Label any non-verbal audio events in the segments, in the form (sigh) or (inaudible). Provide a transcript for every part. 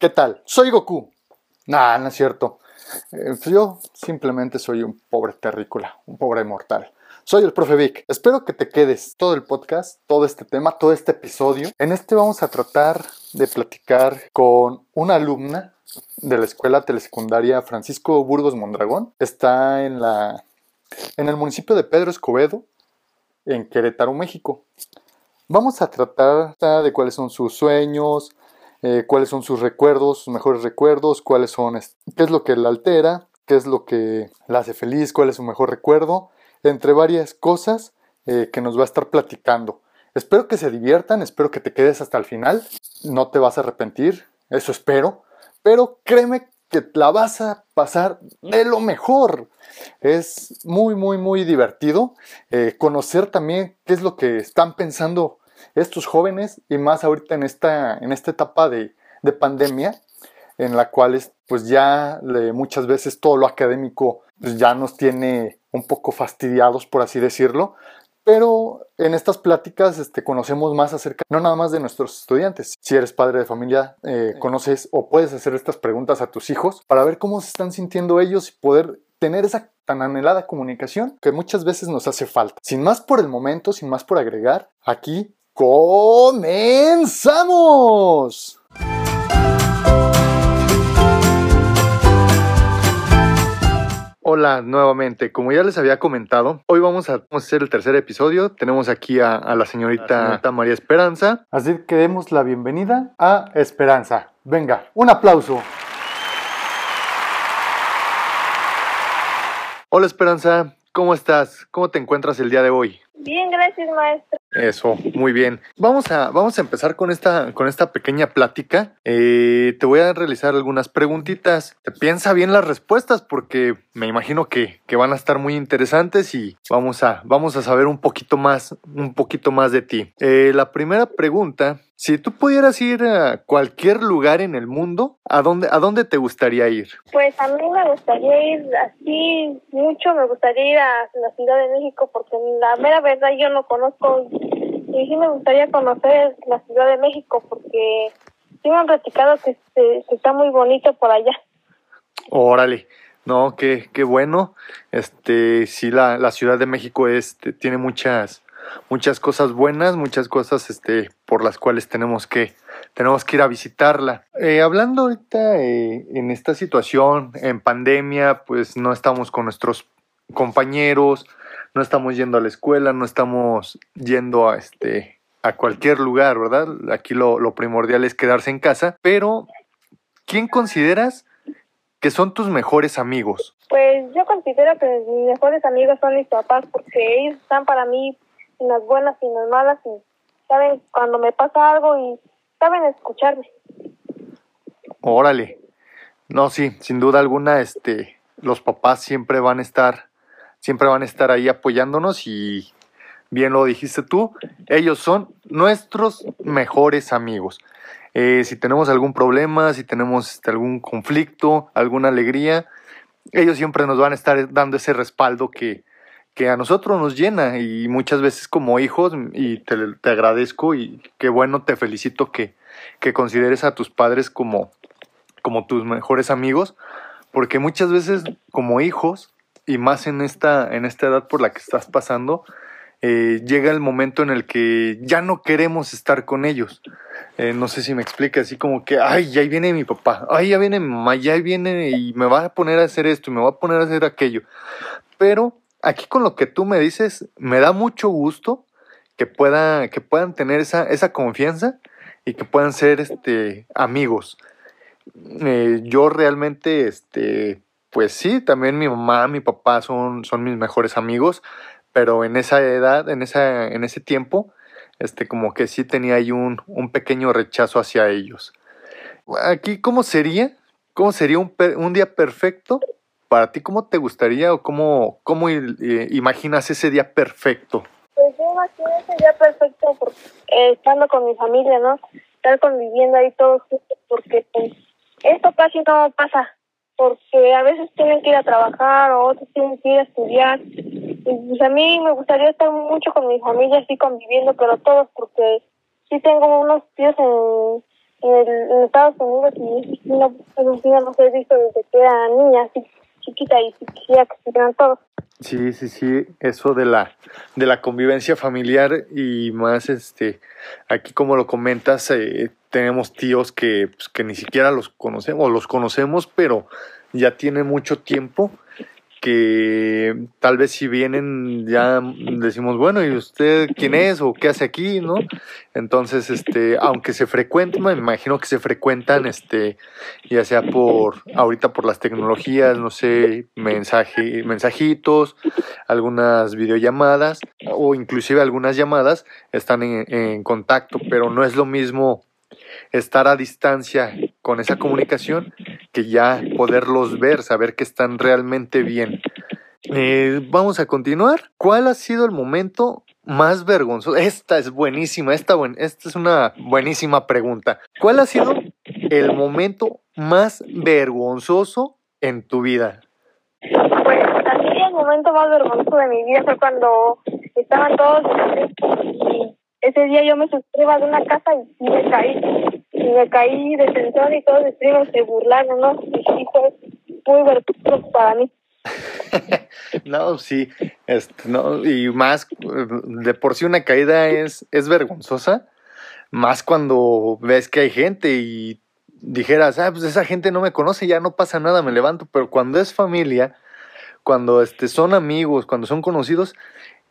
¿qué tal? Soy Goku. Nah, no es cierto. Eh, pues yo simplemente soy un pobre terrícola, un pobre mortal. Soy el profe Vic. Espero que te quedes todo el podcast, todo este tema, todo este episodio. En este vamos a tratar de platicar con una alumna de la escuela telesecundaria Francisco Burgos Mondragón. Está en la en el municipio de Pedro Escobedo, en Querétaro, México. Vamos a tratar de cuáles son sus sueños, eh, cuáles son sus recuerdos, sus mejores recuerdos, cuáles son, qué es lo que la altera, qué es lo que la hace feliz, cuál es su mejor recuerdo, entre varias cosas eh, que nos va a estar platicando. Espero que se diviertan, espero que te quedes hasta el final, no te vas a arrepentir, eso espero, pero créeme que la vas a pasar de lo mejor. Es muy, muy, muy divertido eh, conocer también qué es lo que están pensando estos jóvenes y más ahorita en esta, en esta etapa de, pandemia en la cual pues ya muchas veces todo lo académico pues, ya nos tiene un poco fastidiados por así decirlo pero en estas pláticas este, conocemos más acerca, no nada más de nuestros estudiantes. Si eres padre de familia, eh, conoces o puedes hacer estas preguntas a tus hijos para ver cómo se están sintiendo ellos y poder tener esa tan anhelada comunicación que muchas veces nos hace falta. Sin más por el momento, sin más por agregar, aquí ¡Comenzamos! Hola nuevamente, como ya les había comentado, hoy vamos a, hacer el tercer episodio. Tenemos aquí a, la, señorita, María Esperanza. Así que demos la bienvenida a Esperanza. Venga, un aplauso. Hola Esperanza, ¿cómo estás? ¿Cómo te encuentras el día de hoy? Bien, gracias maestro. Eso, muy bien. Vamos a, vamos a empezar con esta, con esta pequeña plática. Eh, te voy a realizar algunas preguntitas. Te piensa bien las respuestas porque me imagino que, que, van a estar muy interesantes y vamos a, vamos a saber un poquito más, un poquito más de ti. Eh, la primera pregunta, si tú pudieras ir a cualquier lugar en el mundo, ¿a dónde, ¿a dónde te gustaría ir? Pues a mí me gustaría ir así mucho, me gustaría ir a la Ciudad de México porque la mera verdad yo no conozco y sí me gustaría conocer la Ciudad de México porque sí me han platicado que, está muy bonito por allá. Órale, no, qué, qué bueno. Este, sí, la, la Ciudad de México este, tiene muchas, muchas cosas buenas, muchas cosas este, por las cuales tenemos que, tenemos que ir a visitarla. Eh, hablando ahorita eh, en esta situación, en pandemia, pues no estamos con nuestros compañeros, no estamos yendo a la escuela, no estamos yendo a este a cualquier lugar, ¿verdad? Aquí lo, primordial es quedarse en casa, pero ¿quién consideras que son tus mejores amigos? Pues yo considero que mis mejores amigos son mis papás porque ellos están para mí en las buenas y las malas y saben cuando me pasa algo y saben escucharme. Órale. No, sí, sin duda alguna, este, los papás siempre van a estar siempre van a estar ahí apoyándonos y bien lo dijiste tú, ellos son nuestros mejores amigos. Eh, si tenemos algún problema, si tenemos este, algún conflicto, alguna alegría, ellos siempre nos van a estar dando ese respaldo que, que a nosotros nos llena y muchas veces como hijos, y te, agradezco y qué bueno, te felicito que, que consideres a tus padres como, como tus mejores amigos, porque muchas veces como hijos y más en esta, en esta edad por la que estás pasando, eh, llega el momento en el que ya no queremos estar con ellos. Eh, no sé si me explica, así como que, ay, ya viene mi papá, ay, ya viene mi mamá, ya viene y me va a poner a hacer esto y me va a poner a hacer aquello. Pero aquí con lo que tú me dices, me da mucho gusto que, que puedan tener esa, esa confianza y que puedan ser este, amigos. Eh, yo realmente, este, pues sí, también mi mamá, mi papá son, son mis mejores amigos, pero en esa edad, en, esa, en ese tiempo, este, como que sí tenía ahí un, un pequeño rechazo hacia ellos. Aquí, ¿cómo sería? ¿Cómo sería un, un día perfecto? Para ti, ¿cómo te gustaría o cómo, cómo eh, imaginas ese día perfecto? Pues yo imagino ese día perfecto eh, estando con mi familia, ¿no? Estar conviviendo ahí todos juntos, porque pues, esto casi no pasa porque a veces tienen que ir a trabajar o otros tienen que ir a estudiar. Pues a mí me gustaría estar mucho con mi familia, así conviviendo, pero todos, porque sí tengo unos tíos en, en, Estados Unidos y no, no los he visto desde que era niña, así chiquita y quisiera que estuvieran todos. Sí, sí, sí, eso de la, de la convivencia familiar y más, este, aquí como lo comentas, eh, tenemos tíos que, pues, que ni siquiera los conocemos, los conocemos, pero ya tiene mucho tiempo que tal vez si vienen ya decimos, bueno, ¿y usted quién es o qué hace aquí, no? Entonces, este, aunque se frecuentan, me imagino que se frecuentan, este, ya sea por, ahorita por las tecnologías, no sé, mensaje, mensajitos, algunas videollamadas o inclusive algunas llamadas están en, en contacto, pero no es lo mismo estar a distancia con esa comunicación que ya poderlos ver, saber que están realmente bien. Eh, vamos a continuar. ¿Cuál ha sido el momento más vergonzoso? Esta es buenísima, esta, esta es una buenísima pregunta. ¿Cuál ha sido el momento más vergonzoso en tu vida? Pues a el momento más vergonzoso de mi vida fue cuando estaban todos y ese día yo me suscribo de una casa y me caí me caí de tensión y todos mis primos se burlaron, ¿no? Y fue muy vergonzoso para mí. (laughs) no, sí, este, no, y más, de por sí una caída es, es vergonzosa, más cuando ves que hay gente y dijeras, ah, pues esa gente no me conoce, ya no pasa nada, me levanto, pero cuando es familia, cuando este, son amigos, cuando son conocidos,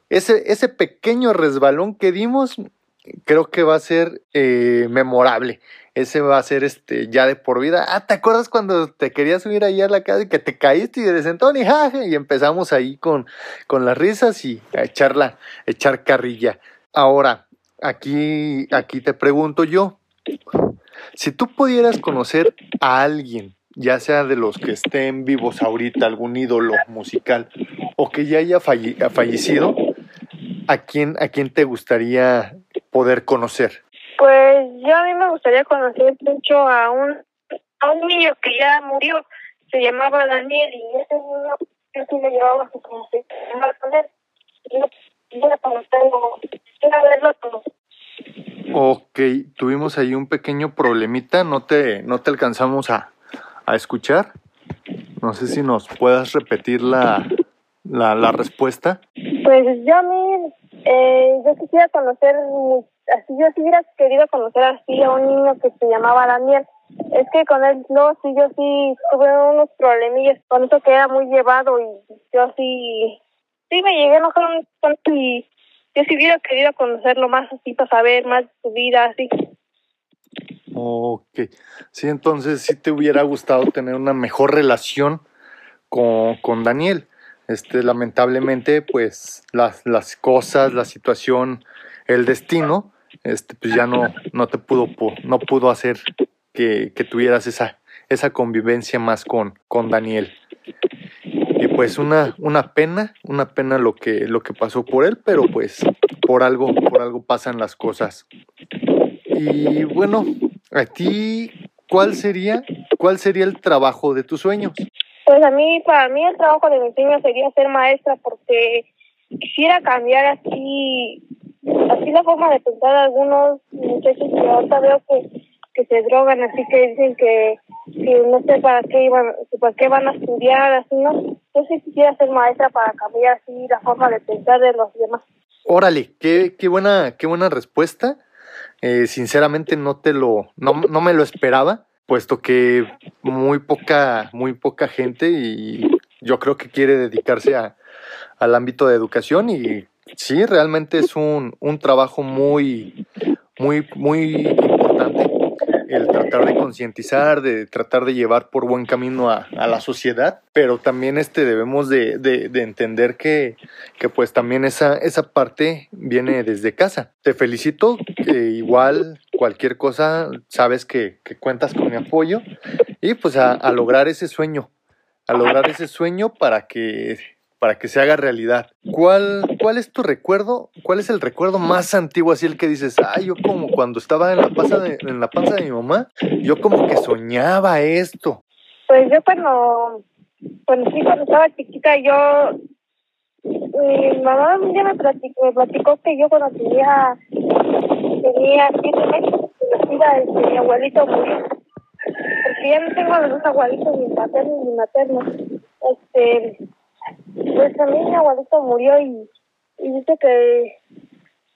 ese, ese pequeño resbalón que dimos, creo que va a ser eh, memorable. Ese va a ser este ya de por vida. Ah, ¿te acuerdas cuando te querías subir ahí a la casa y que te caíste y de sentón y y empezamos ahí con, con las risas y a echarla, echar carrilla. Ahora, aquí, aquí te pregunto yo, si tú pudieras conocer a alguien, ya sea de los que estén vivos ahorita, algún ídolo musical, o que ya haya fallecido, ¿a quién, a quién te gustaría poder conocer? Pues yo a mí me gustaría conocer mucho a un, a un niño que ya murió, se llamaba Daniel y ese niño yo sí me llevaba su con él. Yo conocerlo, verlo todo. Ok, tuvimos ahí un pequeño problemita, no te, no te alcanzamos a, a escuchar. No sé si nos puedas repetir la, la, la respuesta. Pues yo a mí, eh, yo quisiera conocer así yo sí hubiera querido conocer así a un niño que se llamaba Daniel. Es que con él, no, sí, yo sí tuve unos problemillas con eso que era muy llevado y yo sí, sí me llegué a enojar poco y yo sí hubiera querido conocerlo más así para saber más de su vida, así. Ok, sí, entonces sí te hubiera gustado tener una mejor relación con, con Daniel. Este, lamentablemente, pues las, las cosas, la situación, el destino, este, pues ya no, no te pudo, no pudo hacer que, tuvieras esa, esa convivencia más con, con Daniel. Y pues una, una pena, una pena lo que, lo que pasó por él, pero pues por algo, por algo pasan las cosas. Y bueno, a ti, ¿cuál sería, cuál sería el trabajo de tus sueños? Pues a mí, para mí el trabajo de mis sueños sería ser maestra porque quisiera cambiar así así la forma de pensar de algunos muchachos que ahorita veo que, que se drogan, así que dicen que, que no sé para qué iban, para qué van a estudiar, así, ¿no? Yo sí quisiera ser maestra para cambiar así la forma de pensar de los demás. Órale, qué, qué buena, qué buena respuesta. Eh, sinceramente no te lo, no, no me lo esperaba, puesto que muy poca, muy poca gente y yo creo que quiere dedicarse a, al ámbito de educación y Sí, realmente es un, un trabajo muy, muy, muy importante el tratar de concientizar, de tratar de llevar por buen camino a, a la sociedad, pero también este debemos de, de, de entender que, que, pues también esa, esa parte viene desde casa. Te felicito, igual cualquier cosa sabes que, que cuentas con mi apoyo y pues a lograr ese sueño, a lograr ese sueño para que para que se haga realidad. ¿Cuál, ¿Cuál es tu recuerdo? ¿Cuál es el recuerdo más antiguo así el que dices, ay, yo como cuando estaba en la panza de, en la panza de mi mamá, yo como que soñaba esto? Pues yo cuando, cuando sí, cuando estaba chiquita, yo, mi mamá un día me platicó, me platicó que yo cuando tenía, tenía siete meses, este, mi abuelito murió. Porque ya no tengo a los dos abuelitos, ni paternos ni maternos. Este, pues también mi abuelito murió y, y dice que,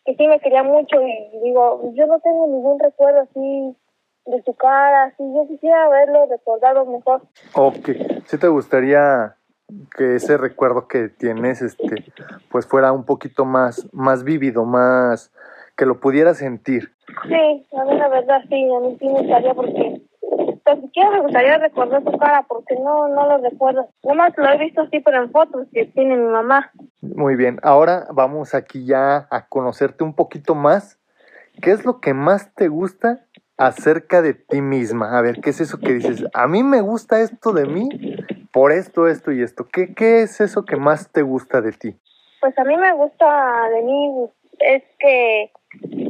que sí me quería mucho y digo, yo no tengo ningún recuerdo así de su cara, así, yo quisiera haberlo recordado mejor. Ok, ¿sí te gustaría que ese recuerdo que tienes, este, pues fuera un poquito más, más vívido, más, que lo pudieras sentir? Sí, a mí la verdad sí, a mí sí me gustaría porque tan siquiera me gustaría recordar su cara porque no, no lo recuerdo. Nomás lo he visto así, pero en fotos que tiene mi mamá. Muy bien, ahora vamos aquí ya a conocerte un poquito más. ¿Qué es lo que más te gusta acerca de ti misma? A ver, ¿qué es eso que dices? A mí me gusta esto de mí por esto, esto y esto. ¿Qué, qué es eso que más te gusta de ti? Pues a mí me gusta de mí es que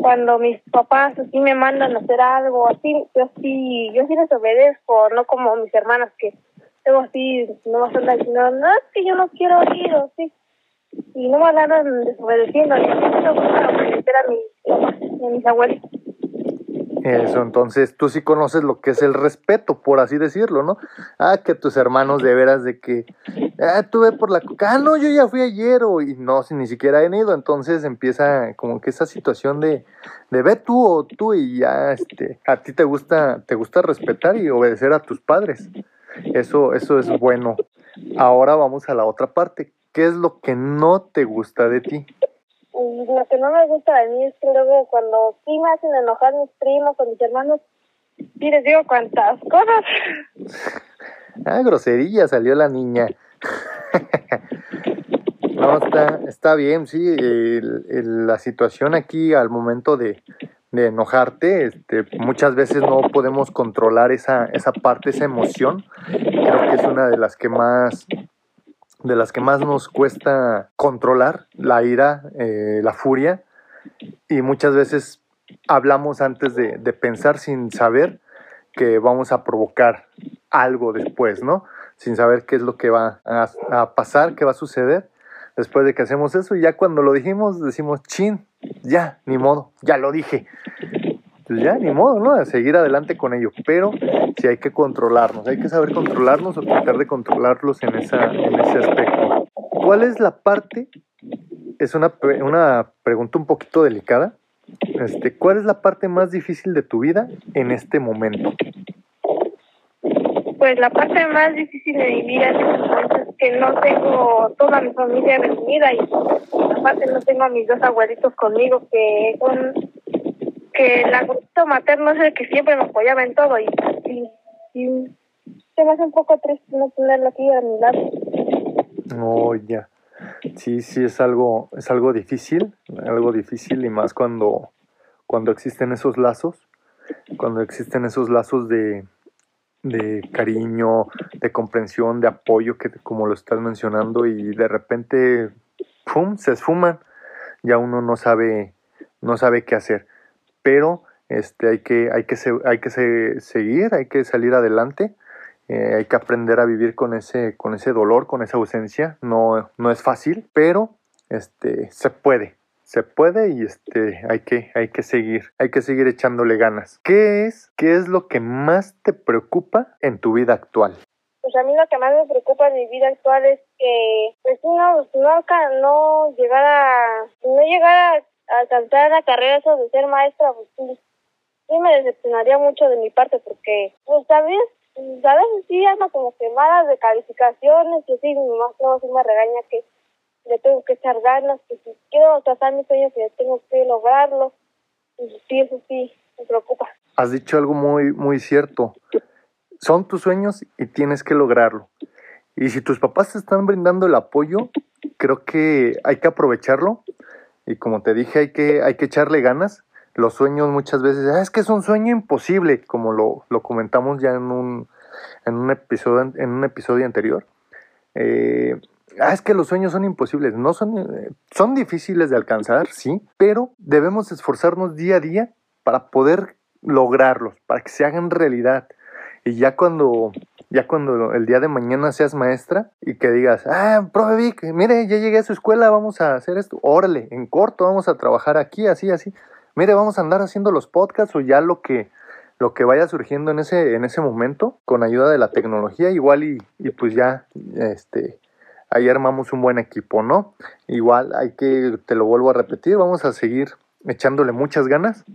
cuando mis papás así me mandan a hacer algo así, yo sí, yo sí les obedezco, no como mis hermanas que tengo así, no vas a andar diciendo, no, es que yo no quiero ir, o sí. Y no me andan desobedeciendo, y mí me gusta obedecer a mis, a mis abuelitos. Eso, entonces tú sí conoces lo que es el respeto, por así decirlo, ¿no? Ah, que tus hermanos de veras de que, ah, tú ve por la coca, ah, no, yo ya fui ayer, o, y no, si ni siquiera he ido, entonces empieza como que esa situación de, de ve tú o tú y ya, este, a ti te gusta, te gusta respetar y obedecer a tus padres. Eso, eso es bueno. Ahora vamos a la otra parte. ¿Qué es lo que no te gusta de ti? Lo que no me gusta de mí es que luego cuando sí me hacen enojar mis primos o mis hermanos, sí les digo cuántas cosas. Ah, groserilla salió la niña. (laughs) no, está, bien, sí. la situación aquí al momento de, de enojarte, este, muchas veces no podemos controlar esa, esa parte, esa emoción. Creo que es una de las que más de las que más nos cuesta controlar, la ira, eh, la furia, y muchas veces hablamos antes de, de pensar sin saber que vamos a provocar algo después, ¿no? Sin saber qué es lo que va a, pasar, qué va a suceder después de que hacemos eso, y ya cuando lo dijimos decimos, chin, ya, ni modo, ya lo dije. Pues ya, ni modo, ¿no? A seguir adelante con ello, pero sí hay que controlarnos, hay que saber controlarnos o tratar de controlarlos en, esa, en ese aspecto. ¿Cuál es la parte? Es una, una pregunta un poquito delicada. Este, ¿Cuál es la parte más difícil de tu vida en este momento? Pues la parte más difícil de estos momentos es que no tengo toda mi familia reunida y aparte no tengo a mis dos abuelitos conmigo que son que el abuelito materno es el que siempre me apoyaba en todo y, y, y se me hace un poco triste no tenerlo aquí a mi lado. Oh, ya. Sí, sí, es algo, es algo difícil, algo difícil y más cuando, cuando existen esos lazos, cuando existen esos lazos de, de cariño, de comprensión, de apoyo, que como lo estás mencionando, y de repente, ¡pum!, se esfuman, ya uno no sabe, no sabe qué hacer. Pero este, hay que, hay que, hay que se- seguir, hay que salir adelante. Eh, hay que aprender a vivir con ese, con ese dolor, con esa ausencia. No, no es fácil, pero este, se puede. Se puede y este, hay, que, hay que seguir, hay que seguir echándole ganas. ¿Qué es, ¿Qué es lo que más te preocupa en tu vida actual? Pues a mí lo que más me preocupa en mi vida actual es que, pues no, no, no llegar a, no llegar a, alcanzar la carrera de ser maestra, pues sí, me decepcionaría mucho de mi parte porque, pues veces, pues, a veces sí ando como que malas de calificaciones y sí, mi mamá luego sí me regaña que le tengo que echar ganas, que si quiero trazar mis sueños que tengo que lograrlo, y sí, eso sí me preocupa. Has dicho algo muy, muy cierto. Son tus sueños y tienes que lograrlo. Y si tus papás te están brindando el apoyo, creo que hay que aprovecharlo. Y como te dije, hay que, hay que echarle ganas. Los sueños muchas veces, "Ah, es que es un sueño imposible, como lo, lo comentamos ya en un, en un episodio, en un episodio anterior. Eh, ah, es que los sueños son imposibles. No son, eh, son difíciles de alcanzar, sí, pero debemos esforzarnos día a día para poder lograrlos, para que se hagan realidad. Y ya cuando, ya cuando el día de mañana seas maestra y que digas, ah, profe Vic, mire, ya llegué a su escuela, vamos a hacer esto, órale, en corto, vamos a trabajar aquí, así, así. mire, vamos a andar haciendo los podcasts o ya lo que lo que vaya surgiendo en ese en ese momento con ayuda de la tecnología igual y, y pues ya este ahí armamos un buen equipo, ¿no? Igual hay que te lo vuelvo a repetir, vamos a seguir echándole muchas ganas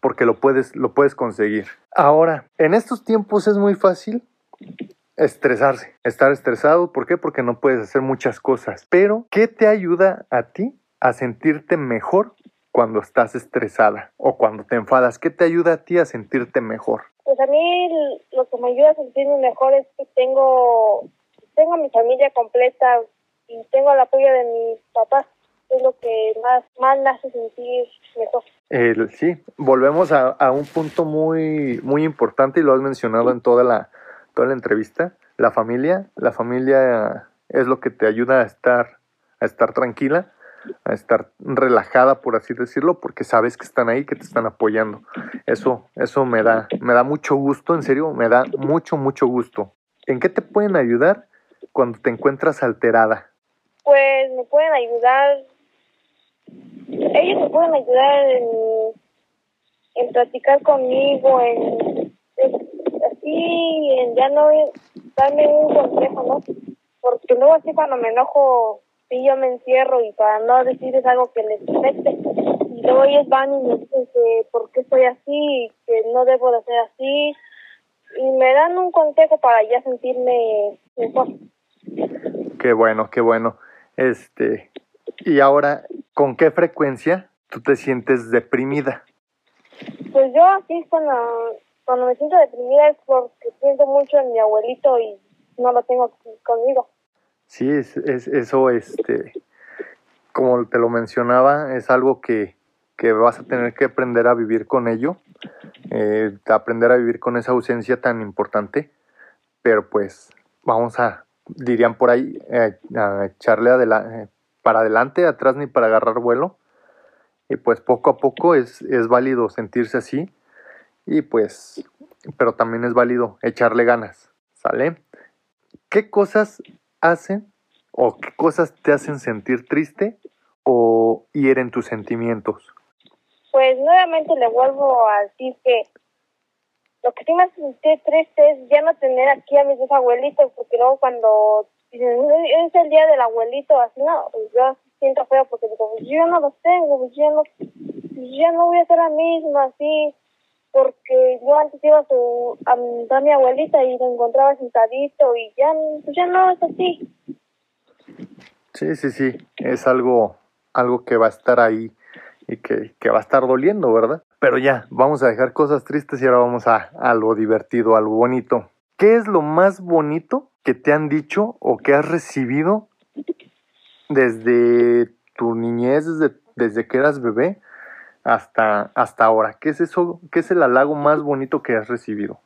porque lo puedes lo puedes conseguir. Ahora, en estos tiempos es muy fácil estresarse, estar estresado, ¿por qué? Porque no puedes hacer muchas cosas. Pero, ¿qué te ayuda a ti a sentirte mejor cuando estás estresada o cuando te enfadas? ¿Qué te ayuda a ti a sentirte mejor? Pues a mí lo que me ayuda a sentirme mejor es que tengo, tengo a mi familia completa y tengo el apoyo de mis papás. Es lo que más, más me hace sentir mejor. Sí, volvemos a, a, un punto muy, muy importante y lo has mencionado en toda la, toda la entrevista. La familia, la familia es lo que te ayuda a estar, a estar tranquila, a estar relajada, por así decirlo, porque sabes que están ahí, que te están apoyando. Eso, eso me da, me da mucho gusto, en serio, me da mucho, mucho gusto. ¿En qué te pueden ayudar cuando te encuentras alterada? Pues me pueden ayudar, ellos me pueden ayudar en, en platicar conmigo, en, así, en ya no darme un consejo, ¿no? Porque luego así cuando me enojo sí yo me encierro y para no decirles algo que les afecte. Y luego ellos van y me dicen que por qué estoy así que no debo de ser así. Y me dan un consejo para ya sentirme mejor qué bueno qué bueno. Este y ahora con qué frecuencia tú te sientes deprimida pues yo así cuando cuando me siento deprimida es porque pienso mucho en mi abuelito y no lo tengo conmigo. Sí, es, es, eso, este, como te lo mencionaba, es algo que, que, vas a tener que aprender a vivir con ello, eh, aprender a vivir con esa ausencia tan importante, pero pues vamos a, dirían por ahí, eh, echarle adela para adelante, atrás ni para agarrar vuelo, y pues poco a poco es, es válido sentirse así, y pues, pero también es válido echarle ganas, ¿sale? ¿Qué cosas hacen o qué cosas te hacen sentir triste o hieren tus sentimientos? Pues nuevamente le vuelvo a decir que lo que sí me sentir triste es ya no tener aquí a mis dos abuelitos, porque luego cuando es el día del abuelito, así no, pues yo siento feo porque digo, pues yo no los tengo, pues yo no, pues yo no voy a ser la misma, así, porque yo antes iba a, su, a, a mi abuelita y lo encontraba sentadito y ya, pues ya no es así. Sí, sí, sí, es algo, algo que va a estar ahí y que, que, va a estar doliendo, ¿verdad? Pero ya, vamos a dejar cosas tristes y ahora vamos a, a lo divertido, a lo bonito. ¿Qué es lo más bonito que te han dicho o que has recibido desde tu niñez, desde, desde que eras bebé hasta, hasta ahora? ¿Qué es eso? ¿Qué es el halago más bonito que has recibido?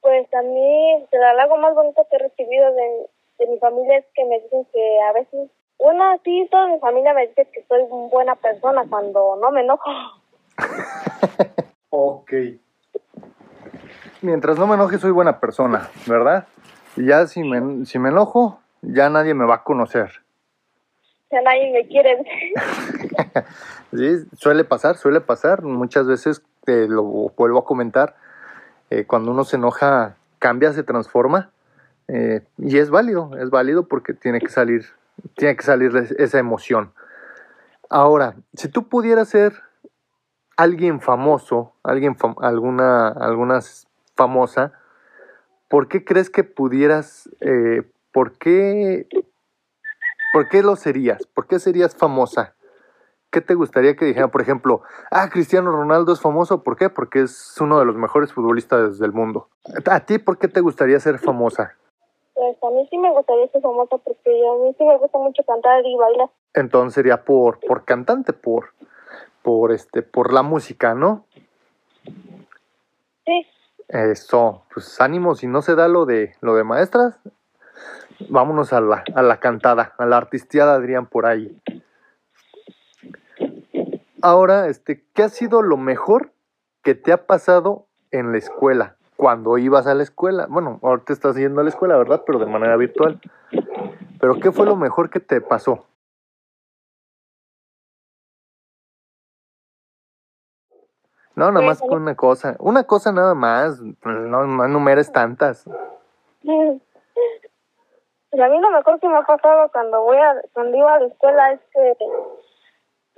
Pues a mí el halago más bonito que he recibido de, de mi familia es que me dicen que a veces bueno, sí, toda mi familia me dice que soy buena persona cuando no me enojo. (laughs) ok. Mientras no me enoje, soy buena persona, ¿verdad? Y ya si me, si me enojo, ya nadie me va a conocer. Ya nadie me quiere. (laughs) sí, suele pasar, suele pasar. Muchas veces te lo vuelvo a comentar. Eh, cuando uno se enoja, cambia, se transforma. Eh, y es válido, es válido porque tiene que salir tiene que salir esa emoción. Ahora, si tú pudieras ser alguien famoso, alguien fam alguna, alguna famosa, ¿por qué crees que pudieras, eh, por qué, por qué lo serías? ¿Por qué serías famosa? ¿Qué te gustaría que dijera, por ejemplo, ah, Cristiano Ronaldo es famoso? ¿Por qué? Porque es uno de los mejores futbolistas del mundo. ¿A ti por qué te gustaría ser famosa? Pues a mí sí me gustaría ser famosa porque a mí sí me gusta mucho cantar y bailar. Entonces sería por, por cantante, por, por este, por la música, ¿no? Sí. Eso, pues ánimo, si no se da lo de lo de maestras, vámonos a la, a la cantada, a la artisteada Adrián por ahí. Ahora, este, ¿qué ha sido lo mejor que te ha pasado en la escuela? cuando ibas a la escuela. Bueno, ahorita estás yendo a la escuela, ¿verdad? Pero de manera virtual. Pero ¿qué fue lo mejor que te pasó? No, nada Pues, más con una cosa. Una cosa nada más. No, no enumeres tantas. Pues a mí lo mejor que me ha pasado cuando voy a, cuando iba a la escuela es que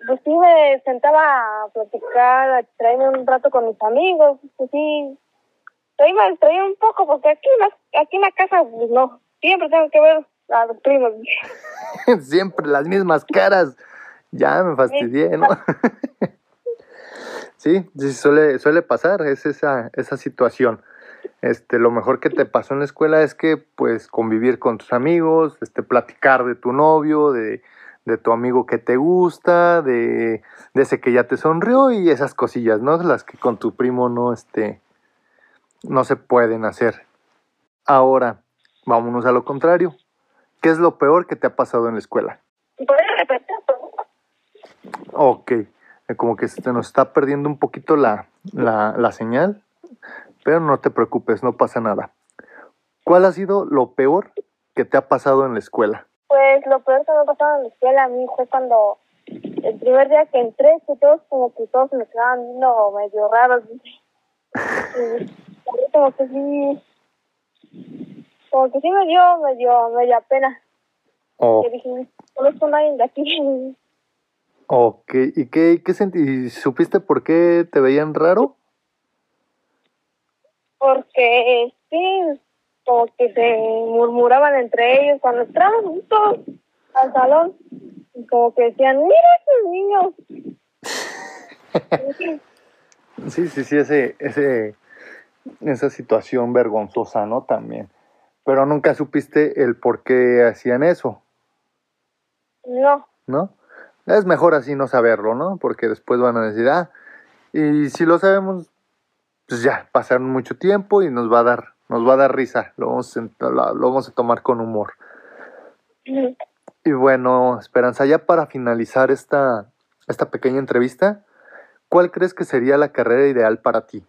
pues sí me sentaba a platicar, a traerme un rato con mis amigos, pues sí, ahí me distraía un poco porque aquí en la, aquí en la casa pues no, siempre tengo que ver a los primos. (laughs) Siempre las mismas caras. Ya me fastidié, ¿no? Sí, sí, suele, suele pasar, es esa, esa situación. Este, lo mejor que te pasó en la escuela es que, pues, convivir con tus amigos, este, platicar de tu novio, de, de tu amigo que te gusta, de, de ese que ya te sonrió y esas cosillas, ¿no? Las que con tu primo no, este, no se pueden hacer. Ahora, vámonos a lo contrario. ¿Qué es lo peor que te ha pasado en la escuela? ¿Puedes repetir? Ok, como que se nos está perdiendo un poquito la, la, la señal, pero no te preocupes, no pasa nada. ¿Cuál ha sido lo peor que te ha pasado en la escuela? Pues lo peor que me ha pasado en la escuela a mí fue cuando el primer día que entré, que todos como que todos me quedaban viendo medio raros. (laughs) Y como que sí, como que sí me dio medio, media pena. Oh, Que dije, no a nadie de aquí. (laughs) ok, ¿y qué, qué sentí? ¿Supiste por qué te veían raro? Porque sí, como que se murmuraban entre ellos cuando entraban todos al salón. Y como que decían, mira esos niños. (laughs) Sí, sí, sí, ese, ese, esa situación vergonzosa, ¿no? También. Pero nunca supiste el por qué hacían eso, No, ¿no? Es mejor así no saberlo, ¿no? Porque después van a decir, ah, y si lo sabemos, pues ya, pasaron mucho tiempo y nos va a dar, nos va a dar risa, lo vamos a, lo lo vamos a tomar con humor. Y bueno, Esperanza, ya para finalizar esta, esta pequeña entrevista, ¿cuál crees que sería la carrera ideal para ti?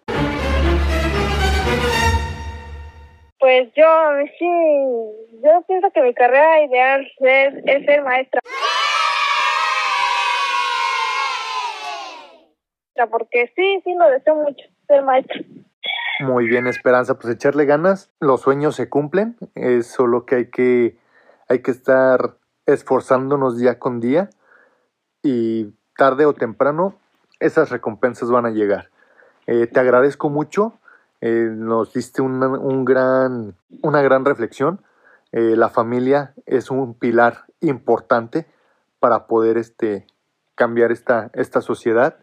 Pues yo sí, yo pienso que mi carrera ideal es, es ser maestra. Porque sí, sí lo deseo mucho, ser maestra. Muy bien, Esperanza, pues echarle ganas, los sueños se cumplen, es solo que hay que, hay que estar esforzándonos día con día y tarde o temprano esas recompensas van a llegar. Eh, te agradezco mucho, eh, nos diste una, un gran, una gran reflexión. Eh, la familia es un pilar importante para poder este, cambiar esta, esta sociedad,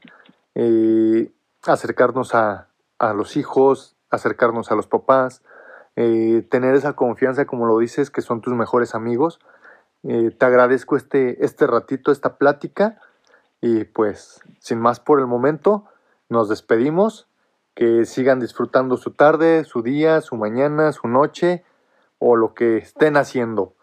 eh, acercarnos a, a los hijos, acercarnos a los papás, eh, tener esa confianza, como lo dices, que son tus mejores amigos. Eh, te agradezco este, este ratito, esta plática y pues sin más por el momento, nos despedimos. Que sigan disfrutando su tarde, su día, su mañana, su noche o lo que estén haciendo.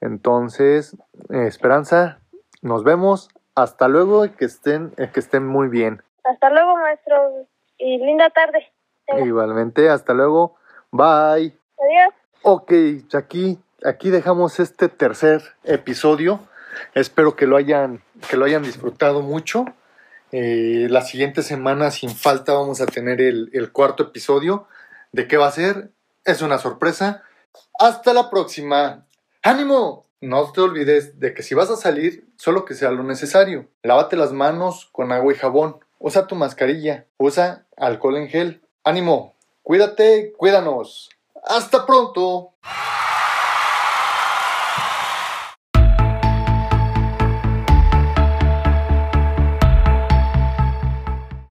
Entonces, Esperanza, nos vemos. Hasta luego y que estén, que estén muy bien. Hasta luego, maestro, y linda tarde. Igualmente, hasta luego. Bye. Adiós. Ok, aquí, aquí dejamos este tercer episodio. Espero que lo hayan, que lo hayan disfrutado mucho. Eh, la siguiente semana, sin falta, vamos a tener el, el cuarto episodio. ¿De qué va a ser? Es una sorpresa. Hasta la próxima. ¡Ánimo! No te olvides de que si vas a salir, solo que sea lo necesario. Lávate las manos con agua y jabón. Usa tu mascarilla. Usa alcohol en gel. ¡Ánimo! Cuídate, cuídanos. ¡Hasta pronto!